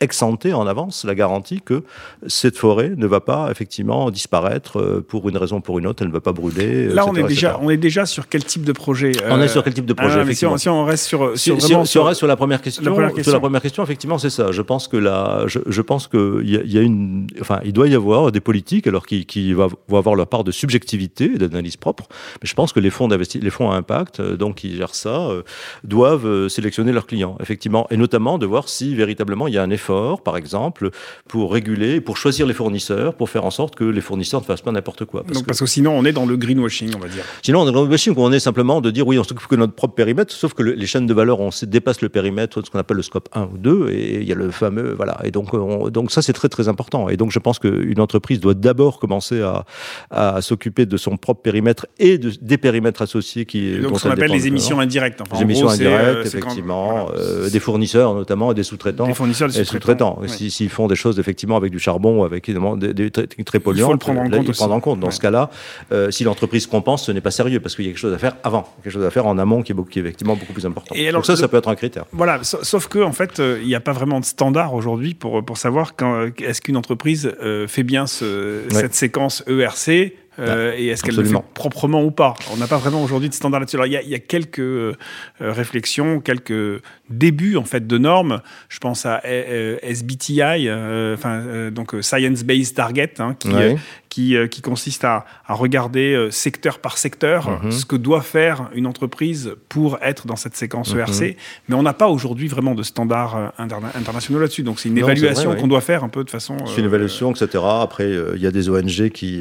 exempter en avance la garantie que cette forêt ne va pas effectivement disparaître euh, pour une raison ou pour une autre, elle ne va pas brûler. Là, on est déjà, on est déjà sur quel type de projet euh... On est sur quel type de projet ah, effectivement. Si on, si on, reste sur, sur si, on reste sur la première question, la première question. sur la première question, effectivement, c'est ça. Je pense que là, je, je pense que il y, y, a une, enfin, il doit y avoir des politiques alors qui, qui vont avoir leur part de subjectivité, d'analyse propre. Mais je pense que les fonds d'investissement, les fonds à impact, euh, donc qui gèrent ça, euh, doivent euh, sélectionner leurs clients, effectivement, et notamment de voir si véritablement il y a un effort, par exemple pour réguler, pour choisir les fournisseurs, pour faire en sorte que les fournisseurs ne fassent pas n'importe quoi. Parce, Donc, que, parce que sinon, on est dans le greenwashing, on va dire. Sinon, on est dans le greenwashing, où on est simplement de dire, oui, on s'occupe que de notre propre périmètre, sauf que le, les chaînes de valeur, on dépasse le périmètre de ce qu'on appelle le scope 1 ou 2, et il y a le fameux, voilà. Et donc, on, donc ça, c'est très, très important. Et donc, je pense qu'une entreprise doit d'abord commencer à, à s'occuper de son propre périmètre et de, des périmètres associés qui. Donc, ce qu'on appelle les émissions indirectes. Enfin, les émissions gros, indirectes, euh, effectivement, quand, voilà. euh, des fournisseurs notamment, et des sous-traitants. Des fournisseurs, des sous-traitants. Sous S'ils si, font des choses, effectivement, avec du charbon, avec évidemment des, des, très, très polluants. Il faut le prendre en là, compte. Prendre en compte. Dans ouais. ce cas-là, euh, si l'entreprise compense, ce n'est pas sérieux parce qu'il y a quelque chose à faire avant, quelque chose à faire en amont qui est, beaucoup, qui est effectivement beaucoup plus important. Et alors, Donc ça, ça peut être un critère. Voilà, sauf que en fait, euh, il n'y a pas vraiment de standard aujourd'hui pour pour savoir quand est-ce qu'une entreprise euh, fait bien ce, ouais. cette séquence ERC euh, et est-ce qu'elle le fait proprement ou pas? On n'a pas vraiment aujourd'hui de standard là-dessus. Alors il y, y, a quelques euh, réflexions, quelques débuts en fait de normes. Je pense à euh, SBTI, enfin donc Science Based Target, hein, qui, ouais. Qui, qui consiste à, à, regarder secteur par secteur -hmm. ce que doit faire une entreprise pour être dans cette séquence -hmm. ERC. Mais on n'a pas aujourd'hui vraiment de standards interna internationaux là-dessus. Donc c'est une non, évaluation qu'on ouais. doit faire un peu de façon. C'est une évaluation, etc. Après il y a des ONG qui,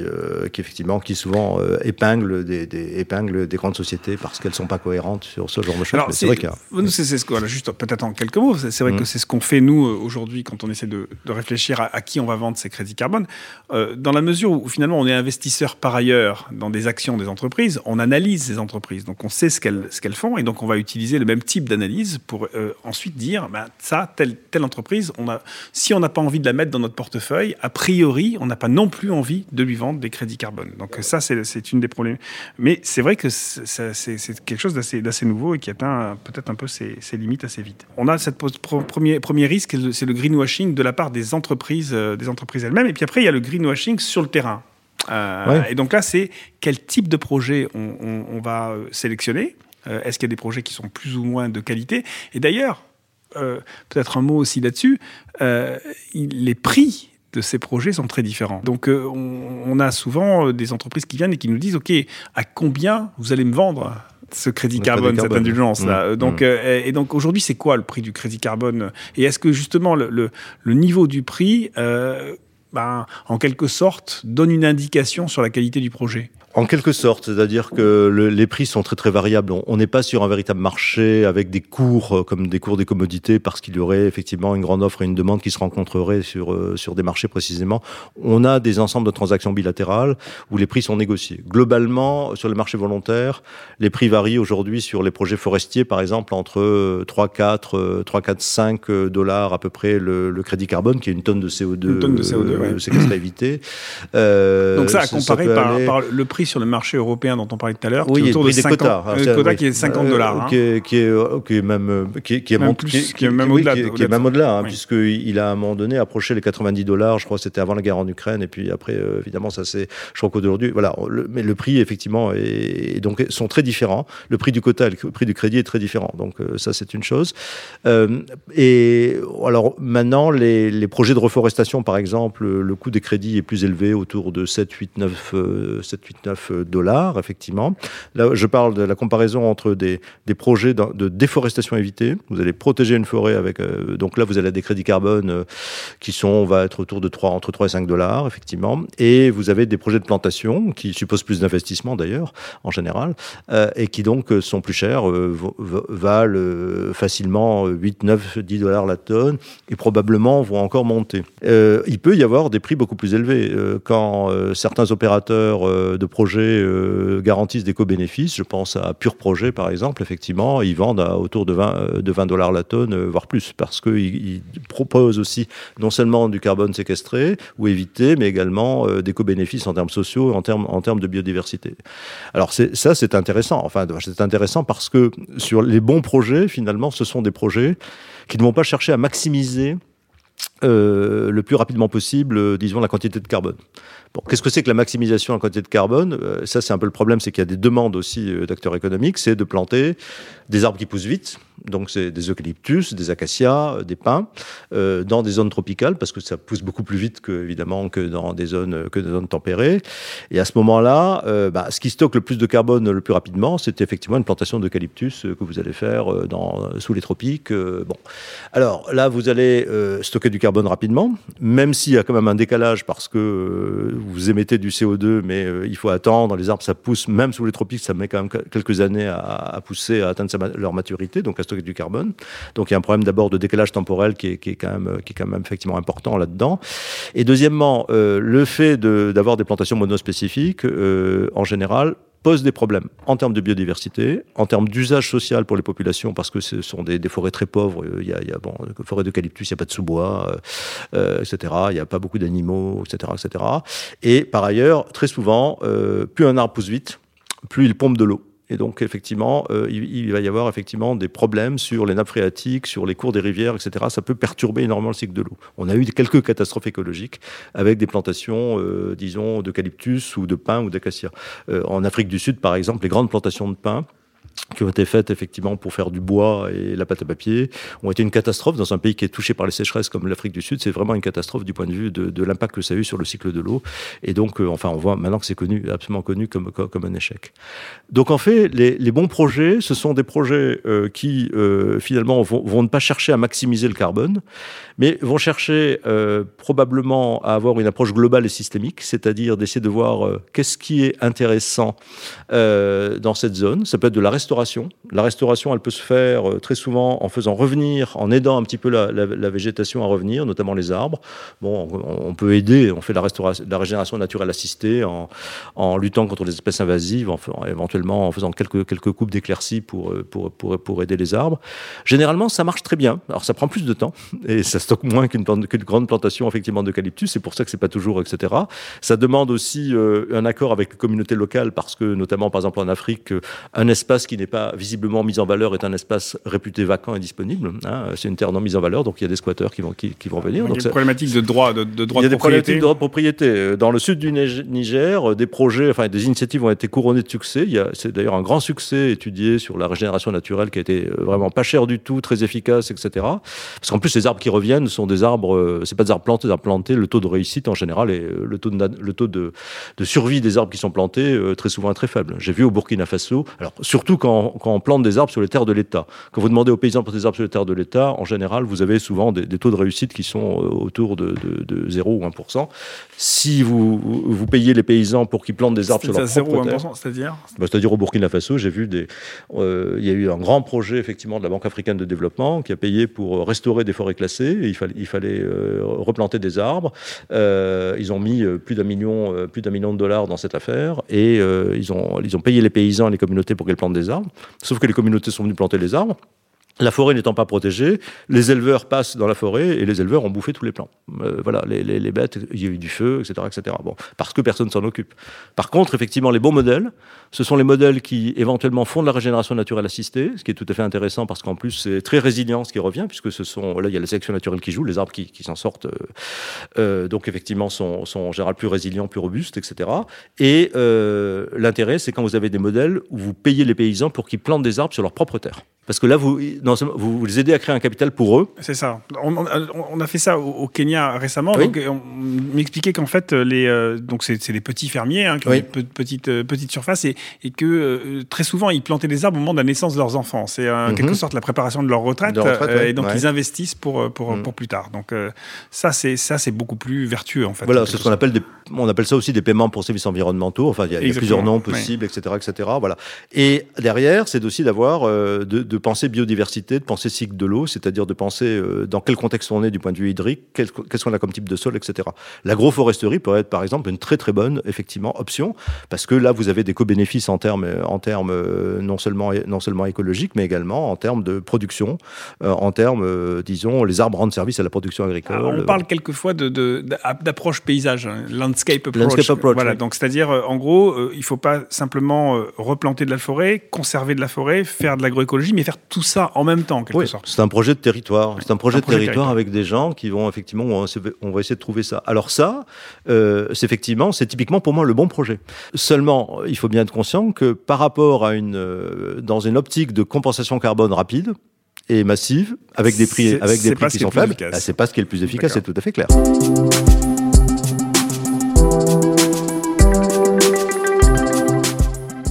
qui effectivement qui souvent euh, épinglent, des, des, épinglent des grandes sociétés parce qu'elles ne sont pas cohérentes sur ce genre de choses. C'est vrai que. C'est ce voilà, juste peut-être en quelques mots, c'est vrai mmh. que c'est ce qu'on fait nous aujourd'hui quand on essaie de, de réfléchir à, à, qui on va vendre ces crédits carbone. Euh, dans la mesure où finalement on est investisseur par ailleurs dans des actions des entreprises, on analyse ces entreprises, donc on sait ce qu'elles qu'elles font et donc on va utiliser le même type d'analyse pour euh, ensuite dire ben, ça, telle, telle entreprise, on a, si on n'a pas envie de la mettre dans notre portefeuille, a priori, on n'a pas non plus envie de lui vendre des crédits carbone. Donc ça, c'est une des problèmes. Mais c'est vrai que c'est quelque chose d'assez nouveau et qui atteint peut-être un peu ses, limites assez vite. On a cette premier, premier risque, c'est le greenwashing de la part des entreprises, euh, des entreprises elles-mêmes. Et puis après, il y a le greenwashing sur le terrain. Euh, et donc là, c'est quel type de projet on, va euh, sélectionner. Est-ce qu'il y a des projets qui sont plus ou moins de qualité Et d'ailleurs, peut-être un mot aussi là-dessus, les prix de ces projets sont très différents. Donc on, a souvent des entreprises qui viennent et qui nous disent, OK, à combien vous allez me vendre ce crédit carbone, cette indulgence là. Mmh. Donc, mmh. et donc aujourd'hui, c'est quoi le prix du crédit carbone? Et est-ce que justement le, le, niveau du prix ben, en quelque sorte, donne une indication sur la qualité du projet en quelque sorte, c'est-à-dire que les prix sont très très variables. On n'est pas sur un véritable marché avec des cours euh, comme des cours des commodités parce qu'il y aurait effectivement une grande offre et une demande qui se rencontreraient sur, euh, sur des marchés précisément. On a des ensembles de transactions bilatérales où les prix sont négociés. Globalement, sur les marchés volontaires, les prix varient aujourd'hui sur les projets forestiers, par exemple, entre 3, 4, 3, 4, 5 dollars à peu près le, crédit carbone, qui est une tonne de CO2, une tonne de CO2 euh, à éviter. Donc ça, à comparer par, par le prix sur le marché européen dont on parlait tout à l'heure, oui, qui est autour de 50, quotas. Euh, quota qui est 50 euh, dollars. Hein. Qui, est, qui, est, qui, est, même, euh, qui est, qui est même, plus, qui est même au-delà. Qui est même au-delà, hein, puisqu'il a à un moment donné approché les 90 dollars, je crois que c'était avant la guerre en Ukraine, et puis après, évidemment, ça c'est, je crois qu'aujourd'hui, voilà, mais le prix, effectivement, est, donc, sont très différents. Le prix du quota et le prix du crédit est très différent. Donc, ça, c'est une chose. et alors, maintenant, les, les, projets de reforestation, par exemple, le coût des crédits est plus élevé, autour de 7, 8, 9, 7, 8, 9 dollars effectivement. Là, je parle de la comparaison entre des, des projets de, déforestation évitée. Vous allez protéger une forêt avec. Euh, donc là, vous allez des crédits carbone euh, qui sont, on va être autour de 3, entre 3 et 5 dollars, effectivement. Et vous avez des projets de plantation qui supposent plus d'investissement d'ailleurs, en général, euh, et qui donc sont plus chers, valent facilement 8, 9, 10 dollars la tonne, et probablement vont encore monter. il peut y avoir des prix beaucoup plus élevés. quand certains opérateurs de projets garantissent des co-bénéfices. Je pense à Pure Projet, par exemple. Effectivement, ils vendent à autour de 20, euh, de 20 dollars la tonne, euh, voire plus, parce qu'ils proposent aussi non seulement du carbone séquestré ou évité, mais également euh, des co-bénéfices en termes sociaux en termes, en termes de biodiversité. Alors ça, c'est intéressant. Enfin, c'est intéressant parce que sur les bons projets, finalement, ce sont des projets qui ne vont pas chercher à maximiser le plus rapidement possible, disons, la quantité de carbone. Bon, qu'est-ce que c'est que la maximisation en quantité de carbone? Euh, Ça, c'est un peu le problème, c'est qu'il y a des demandes aussi euh, d'acteurs économiques, c'est de planter des arbres qui poussent vite, donc c'est des eucalyptus, des acacias, euh, des pins, dans des zones tropicales, parce que ça pousse beaucoup plus vite que, évidemment que dans des zones, que des zones tempérées. Et à ce moment-là, bah, ce qui stocke le plus de carbone le plus rapidement, c'est effectivement une plantation d'eucalyptus que vous allez faire dans, sous les tropiques. bon. Alors là, vous allez stocker du carbone rapidement, même s'il y a quand même un décalage parce que vous émettez du CO2, mais euh, il faut attendre. Les arbres, ça pousse, même sous les tropiques, ça met quand même quelques années à, pousser, à atteindre leur maturité, donc à stocker du carbone. Donc il y a un problème d'abord de décalage temporel qui est, quand, même, qui est quand même effectivement important là-dedans. Et deuxièmement, euh, le fait d'avoir des plantations monospécifiques, euh, en général, pose des problèmes en termes de biodiversité, en termes d'usage social pour les populations, parce que ce sont des, forêts très pauvres. Il y a, il y a bon, forêt d'eucalyptus, il n'y a pas de sous-bois, euh, euh etc. Il n'y a pas beaucoup d'animaux, etc., etc. Et par ailleurs, très souvent, euh, plus un arbre pousse vite, plus il pompe de l'eau. Et donc, effectivement, euh, il, va y avoir effectivement des problèmes sur les nappes phréatiques, sur les cours des rivières, etc. Ça peut perturber énormément le cycle de l'eau. On a eu quelques catastrophes écologiques avec des plantations, euh, disons, d'eucalyptus ou de pins ou d'acacia. Euh, en Afrique du Sud, par exemple, les grandes plantations de pins qui ont été faites effectivement pour faire du bois et la pâte à papier, ont été une catastrophe dans un pays qui est touché par les sécheresses comme l'Afrique du Sud. C'est vraiment une catastrophe du point de vue de, l'impact que ça a eu sur le cycle de l'eau. Et donc, euh, enfin, on voit maintenant que c'est connu, absolument connu comme, comme, un échec. Donc, en fait, les, bons projets, ce sont des projets euh, qui, euh, finalement, vont, vont, ne pas chercher à maximiser le carbone, mais vont chercher probablement à avoir une approche globale et systémique, c'est-à-dire d'essayer de voir qu'est-ce qui est intéressant dans cette zone. Ça peut être de la restauration restauration. La restauration, elle peut se faire euh, très souvent en faisant revenir, en aidant un petit peu la, végétation à revenir, notamment les arbres. Bon, on, peut aider, on fait la, restauration, la régénération naturelle assistée en, en luttant contre les espèces invasives, en, faisant- éventuellement en faisant quelques, quelques coupes d'éclaircies pour, euh, pour, pour, pour aider les arbres. Généralement, ça marche très bien. Alors, ça prend plus de temps et ça stocke moins qu'une grande plantation effectivement d'eucalyptus. C'est pour ça que c'est pas toujours, etc. Ça demande aussi euh, un accord avec les communautés locales parce que, notamment par exemple en Afrique, un espace qui n'est pas visiblement mis en valeur est un espace réputé vacant et disponible. hein. C'est une terre non mise en valeur, donc il y a des squatteurs qui vont, qui, qui vont venir. Il y a Donc une ça- problématique de droit de, de droit il y a de des problématiques de droit de propriété. Euh, Dans le sud du Nige- Niger, euh, des projets, enfin des initiatives ont été couronnées de succès. C'est d'ailleurs un grand succès étudié sur la régénération naturelle qui a été euh, vraiment pas cher du tout, très efficace, etc. Parce qu'en plus, les arbres qui reviennent sont des arbres, euh, c'est pas des arbres plantés, des arbres plantés. Le taux de réussite en général et le taux de, le taux de, de survie des arbres qui sont plantés euh, très souvent est très faible. J'ai vu au Burkina Faso, alors surtout quand, quand on plante des arbres sur les terres de l'État. Quand vous demandez aux paysans de planter des arbres sur les terres de l'État, en général, vous avez souvent des, des taux de réussite qui sont euh, autour de, de, de 0 ou 1%. Si vous, vous payez les paysans pour qu'ils plantent des arbres sur C'est à leur 0 propre ou terre, 1%, c'est-à-dire bah, C'est-à-dire au Burkina Faso, j'ai vu des. euh, il y a eu un grand projet effectivement de la Banque africaine de développement qui a payé pour restaurer des forêts classées. Et il fallait, il fallait euh, replanter des arbres. Euh, ils ont mis euh, plus d'un million, euh, plus d'un million de dollars dans cette affaire et euh, ils ont, ils ont payé les paysans et les communautés pour qu'elles plantent des Sauf que les communautés sont venues planter les arbres. La forêt n'étant pas protégée, les éleveurs passent dans la forêt et les éleveurs ont bouffé tous les plants. Euh, voilà, les, les- les bêtes, il y a eu du feu, etc., etc. Bon, parce que personne s'en occupe. Par contre, effectivement, les bons modèles, ce sont les modèles qui éventuellement font de la régénération naturelle assistée, ce qui est tout à fait intéressant parce qu'en plus c'est très résilient ce qui revient puisque ce sont là il y a la sélection naturelle qui joue, les arbres qui, qui s'en sortent, euh, euh, donc effectivement sont, sont en général plus résilients, plus robustes, etc. Et euh, l'intérêt c'est quand vous avez des modèles où vous payez les paysans pour qu'ils plantent des arbres sur leur propre terre. Parce que là, vous, non vous, vous les aidez à créer un capital pour eux, C'est ça. On, on- on a fait ça au, au Kenya récemment. Oui. Donc, on m'expliquait qu'en fait, les, euh, donc c'est des petits fermiers hein, qui ont Oui. des pe- petites, euh, petites surfaces et, et que euh, très souvent, ils plantaient des arbres au moment de la naissance de leurs enfants. C'est en Mhm. quelque sorte la préparation de leur retraite. De retraite, euh, ouais. et donc, Ouais. ils investissent pour, euh, pour, Mhm. pour plus tard. Donc, euh, ça, c'est ça, c'est beaucoup plus vertueux, en fait. Voilà, c'est ce qu'on appelle des, on appelle ça aussi des paiements pour services environnementaux. Enfin, il y a, y plusieurs noms oui. possibles, etc., etc. Voilà. Et derrière, c'est aussi d'avoir, euh, de, de penser biodiversité, de penser cycle de l'eau, c'est-à-dire de penser euh, dans quel contexte on est du point de vue hydrique, quel- qu'est-ce qu'on a comme type de sol, etc. L'agroforesterie peut être, par exemple, une très très bonne, effectivement, option, parce que là, vous avez des co-bénéfices en termes, en termes euh, non seulement non seulement écologiques, mais également en termes de production, euh, en termes, euh, disons, les arbres rendent service à la production agricole. Alors, on parle quelquefois de- de- d'a- d'approche paysage, hein, landscape approach. Landscape approach, voilà, oui. donc c'est-à-dire, euh, en gros, euh, il faut pas simplement euh, replanter de la forêt, conserver de la forêt, faire de l'agroécologie, mais faire tout ça en même temps, en quelque Oui, sorte. c'est un projet de territoire. C'est un projet Un de projet de territoire avec des gens qui vont effectivement, on va- on va essayer de trouver ça. Alors ça, euh, c'est effectivement, c'est typiquement pour moi le bon projet. Seulement, il faut bien être conscient que par rapport à une, euh, dans une optique de compensation carbone rapide et massive, avec des prix, avec des prix qui sont faibles, bah, c'est pas ce qui est le plus efficace, c'est tout à fait clair.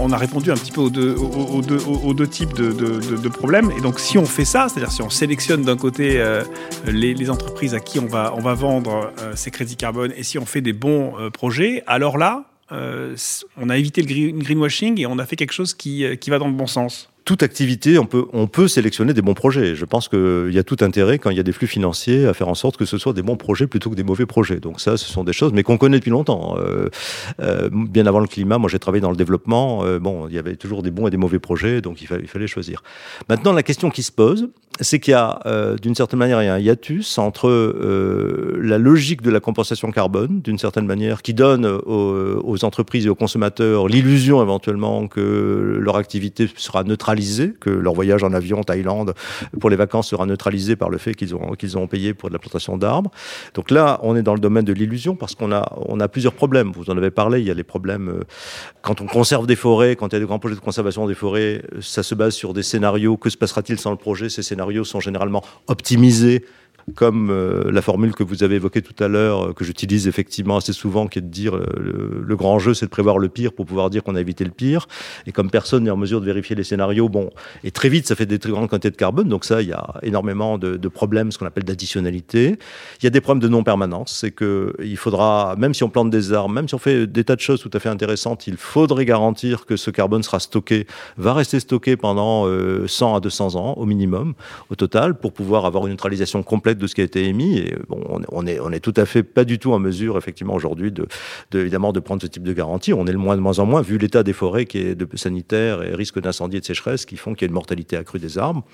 On a répondu un petit peu aux deux, types de, problèmes. Et donc, si on fait ça, c'est-à-dire si on sélectionne d'un côté euh, les, entreprises à qui on va, on va vendre euh, ces crédits carbone, et si on fait des bons euh, projets, alors là, on a évité le green- greenwashing et on a fait quelque chose qui, qui va dans le bon sens. Toute activité, on peut, on peut sélectionner des bons projets. Je pense qu'il y a tout intérêt, quand il y a des flux financiers, à faire en sorte que ce soit des bons projets plutôt que des mauvais projets. Donc ça, ce sont des choses, mais qu'on connaît depuis longtemps. Euh, euh, bien avant le climat, moi j'ai travaillé dans le développement. euh, bon, il y avait toujours des bons et des mauvais projets, donc il fallait, il fallait choisir. Maintenant, la question qui se pose, c'est qu'il y a, euh, d'une certaine manière, il y a un hiatus entre euh, la logique de la compensation carbone, d'une certaine manière, qui donne aux, aux entreprises et aux consommateurs l'illusion éventuellement que leur activité sera que leur voyage en avion Thaïlande pour les vacances sera neutralisé par le fait qu'ils ont, qu'ils ont payé pour de la plantation d'arbres. Donc là, on est dans le domaine de l'illusion parce qu'on a, on a plusieurs problèmes. Vous en avez parlé, il y a les problèmes euh, quand on conserve des forêts, quand il y a des grands projets de conservation des forêts, ça se base sur des scénarios. Que se passera-t-il sans le projet? Ces scénarios sont généralement optimisés comme euh, la formule que vous avez évoquée tout à l'heure, euh, que j'utilise effectivement assez souvent, qui est de dire euh, le, le grand jeu, c'est de prévoir le pire pour pouvoir dire qu'on a évité le pire. Et comme personne n'est en mesure de vérifier les scénarios, bon, et très vite, ça fait des très grandes quantités de carbone. Donc ça, il y a énormément de, problèmes, ce qu'on appelle d'additionnalité. Il y a des problèmes de non-permanence. C'est que il faudra, même si on plante des arbres, même si on fait des tas de choses tout à fait intéressantes, il faudrait garantir que ce carbone sera stocké, va rester stocké pendant euh, 100 à 200 ans au minimum, au total, pour pouvoir avoir une neutralisation complète de ce qui a été émis. Et bon, on, on est, on est tout à fait pas du tout en mesure, effectivement, aujourd'hui, de, de, évidemment, de prendre ce type de garantie. On est le moins de moins en moins, vu l'état des forêts qui est de, sanitaire et risque d'incendie et de sécheresse, qui font qu'il y a une mortalité accrue des arbres.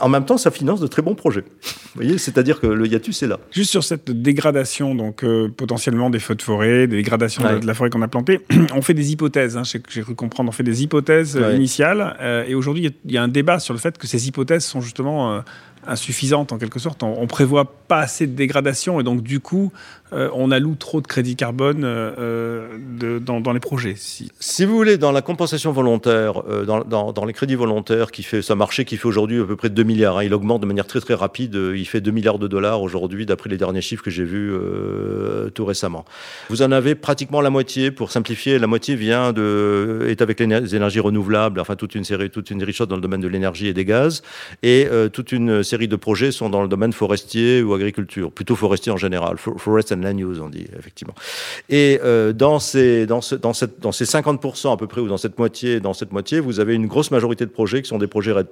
En même temps, ça finance de très bons projets. Vous voyez, c'est-à-dire que le hiatus est là. Juste sur cette dégradation, donc euh, potentiellement des feux de forêt, des dégradations Ouais. de, de la forêt qu'on a plantée, on fait des hypothèses. Hein, j'ai cru comprendre, on fait des hypothèses euh, Ouais. initiales. euh, et aujourd'hui, il y a- il y, a un débat sur le fait que ces hypothèses sont justement euh, insuffisantes en quelque sorte. On, on prévoit pas assez de dégradation et donc du coup, euh, on alloue trop de crédit carbone euh, euh, dans, les projets. Si, vous voulez, dans la compensation volontaire, dans, les crédits volontaires, qui fait, un marché qui fait aujourd'hui à peu près 2 milliards. hein, il augmente de manière très très rapide. Il fait 2 milliards de dollars aujourd'hui, d'après les derniers chiffres que j'ai vus tout récemment. Vous en avez pratiquement la moitié, pour simplifier, la moitié vient de, est avec les éner- les énergies renouvelables, enfin toute une série, toute une choses dans le domaine de l'énergie et des gaz, et toute une série de projets sont dans le domaine forestier ou agriculture, plutôt forestier en général, and land use on dit effectivement. Et euh, dans ces dans ce, dans cette dans ces 50% à peu près ou dans cette moitié dans cette moitié, vous avez une grosse majorité de projets qui sont des projets RED+,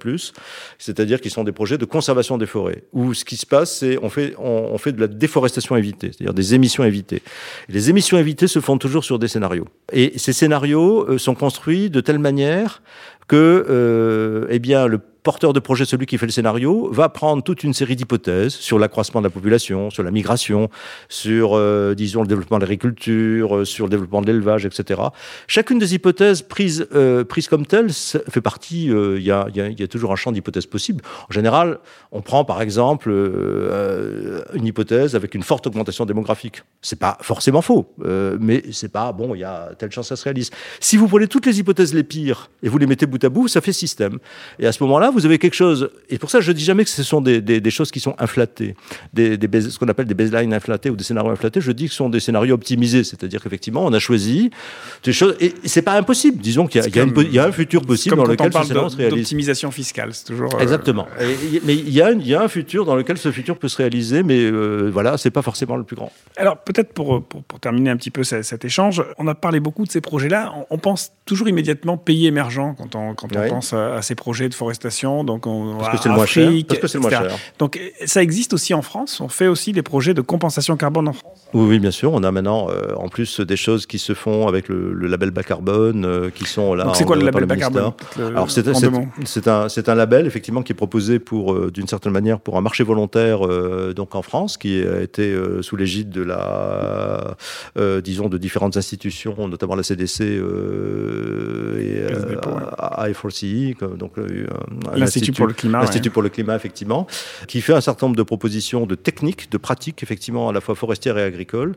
c'est-à-dire qui sont des projets de conservation des forêts. Où ce qui se passe, c'est on fait on, on fait de la déforestation évitée, c'est-à-dire des émissions évitées. Les émissions évitées se font toujours sur des scénarios. Et ces scénarios euh, sont construits de telle manière que euh, eh bien le porteur de projet, celui qui fait le scénario, va prendre toute une série d'hypothèses sur l'accroissement de la population, sur la migration, sur, euh, disons, le développement de l'agriculture, euh, sur le développement de l'élevage, etc. Chacune des hypothèses prises, euh, prises comme telles fait partie, euh, il y, a, y a- y a toujours un champ d'hypothèses possibles. En général, on prend par exemple euh, une hypothèse avec une forte augmentation démographique. C'est pas forcément faux, mais c'est pas, bon, il y a telle chance que ça se réalise. Si vous prenez toutes les hypothèses les pires et vous les mettez bout à bout, ça fait système. Et à ce moment-là, vous avez quelque chose, et pour ça je dis jamais que ce sont des, des, des choses qui sont inflatées, des, des base- ce qu'on appelle des baselines inflatés ou des scénarios inflatés, je dis que ce sont des scénarios optimisés, c'est-à-dire qu'effectivement on a choisi des choses, et c'est pas impossible, disons qu'il y, a- y y un futur possible dans quand on lequel ce parle scénario se réalise. d'optimisation fiscale, c'est toujours. euh, Exactement. Et- mais il y, a, il y a un futur dans lequel ce futur peut se réaliser, mais euh, voilà, c'est pas forcément le plus grand. Alors peut-être pour, pour, pour terminer un petit peu ce- cet échange, on a parlé beaucoup de ces projets-là. On, on pense toujours immédiatement pays émergents quand on, quand on Oui. pense à, à ces projets de forestation. Donc on, Parce que c'est le moins cher. Parce que c'est le moins cher. Donc euh, ça existe aussi en France. On fait aussi des projets de compensation carbone en France. Oui, oui, bien sûr. On a maintenant, euh, en plus, des choses qui se font avec le, le label bas carbone, euh, qui sont là. Donc c'est quoi le label bas carbone peut-être le- Alors c'est un c'est un label effectivement qui est proposé pour euh, d'une certaine manière pour un marché volontaire euh, donc en France qui a été euh, sous l'égide de la euh, disons de différentes institutions notamment la CDC euh, et Caisse euh, des dépôts, ouais. I4CE comme donc euh, L'Institut pour le climat. L'Institut ouais. pour le climat, effectivement, qui fait un certain nombre de propositions de techniques, de pratiques, effectivement, à la fois forestières et agricoles,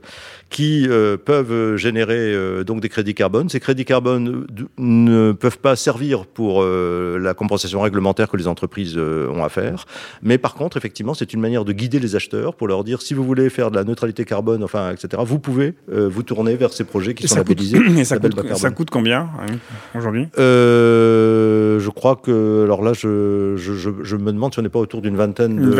qui euh, peuvent générer euh, donc des crédits carbone. Ces crédits carbone euh, ne peuvent pas servir pour euh, la compensation réglementaire que les entreprises ont à faire, mais par contre, effectivement, c'est une manière de guider les acheteurs pour leur dire si vous voulez faire de la neutralité carbone, enfin, etc. Vous pouvez vous tourner vers ces projets qui Et sont ça, coûte, labellisés. et ça, coûte, ça combien hein, aujourd'hui? Je crois que, alors là, je, je, je, je me demande si on n'est pas autour d'une vingtaine Une d'euros,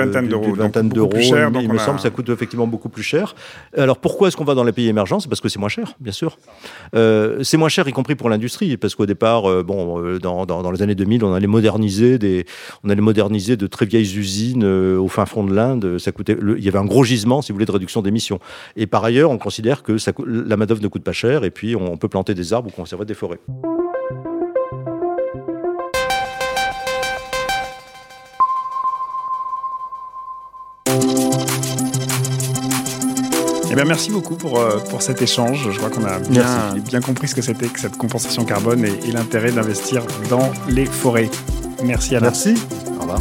donc vingtaine beaucoup d'euros. plus cher, Il me a- semble que ça coûte effectivement beaucoup plus cher. Alors pourquoi est-ce qu'on va dans les pays émergents? C'est parce que c'est moins cher, bien sûr. Euh, c'est moins cher, y compris pour l'industrie, parce qu'au départ, euh, bon, euh, dans, dans, dans les années 2000, on allait moderniser des, on allait moderniser de très vieilles usines euh, au fin fond de l'Inde. Ça coûtait, le- il y avait un gros gisement, si vous voulez, de réduction d'émissions. Et par ailleurs, on considère que ça, la main d'œuvre ne coûte pas cher, et puis on peut planter des arbres ou conserver des forêts. Bien, merci beaucoup pour, euh, pour cet échange. Je crois qu'on a bien, bien compris ce que c'était que cette compensation carbone et, et l'intérêt d'investir dans les forêts. Merci Alain. Merci. Au revoir.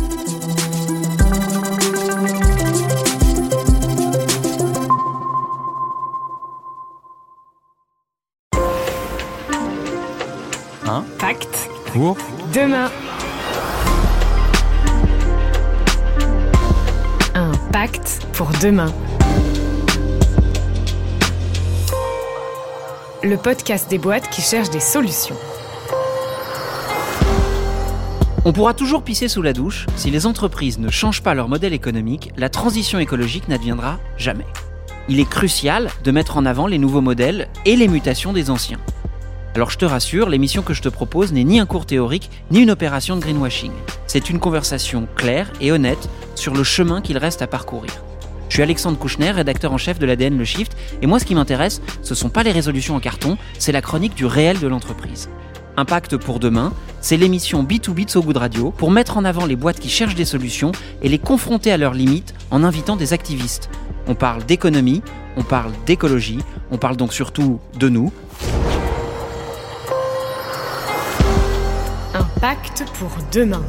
Pacte Pour? Demain. Un pacte pour demain. Le podcast des boîtes qui cherchent des solutions. On pourra toujours pisser sous la douche, si les entreprises ne changent pas leur modèle économique, la transition écologique n'adviendra jamais. Il est crucial de mettre en avant les nouveaux modèles et les mutations des anciens. Alors je te rassure, l'émission que je te propose n'est ni un cours théorique, ni une opération de greenwashing. C'est une conversation claire et honnête sur le chemin qu'il reste à parcourir. Je suis Alexandre Kouchner, rédacteur en chef de l'ADN Le Shift, et moi ce qui m'intéresse, ce sont pas les résolutions en carton, c'est la chronique du réel de l'entreprise. Impact pour demain, c'est l'émission B2B de So Good Radio pour mettre en avant les boîtes qui cherchent des solutions et les confronter à leurs limites en invitant des activistes. On parle d'économie, on parle d'écologie, on parle donc surtout de nous. Un pacte pour demain.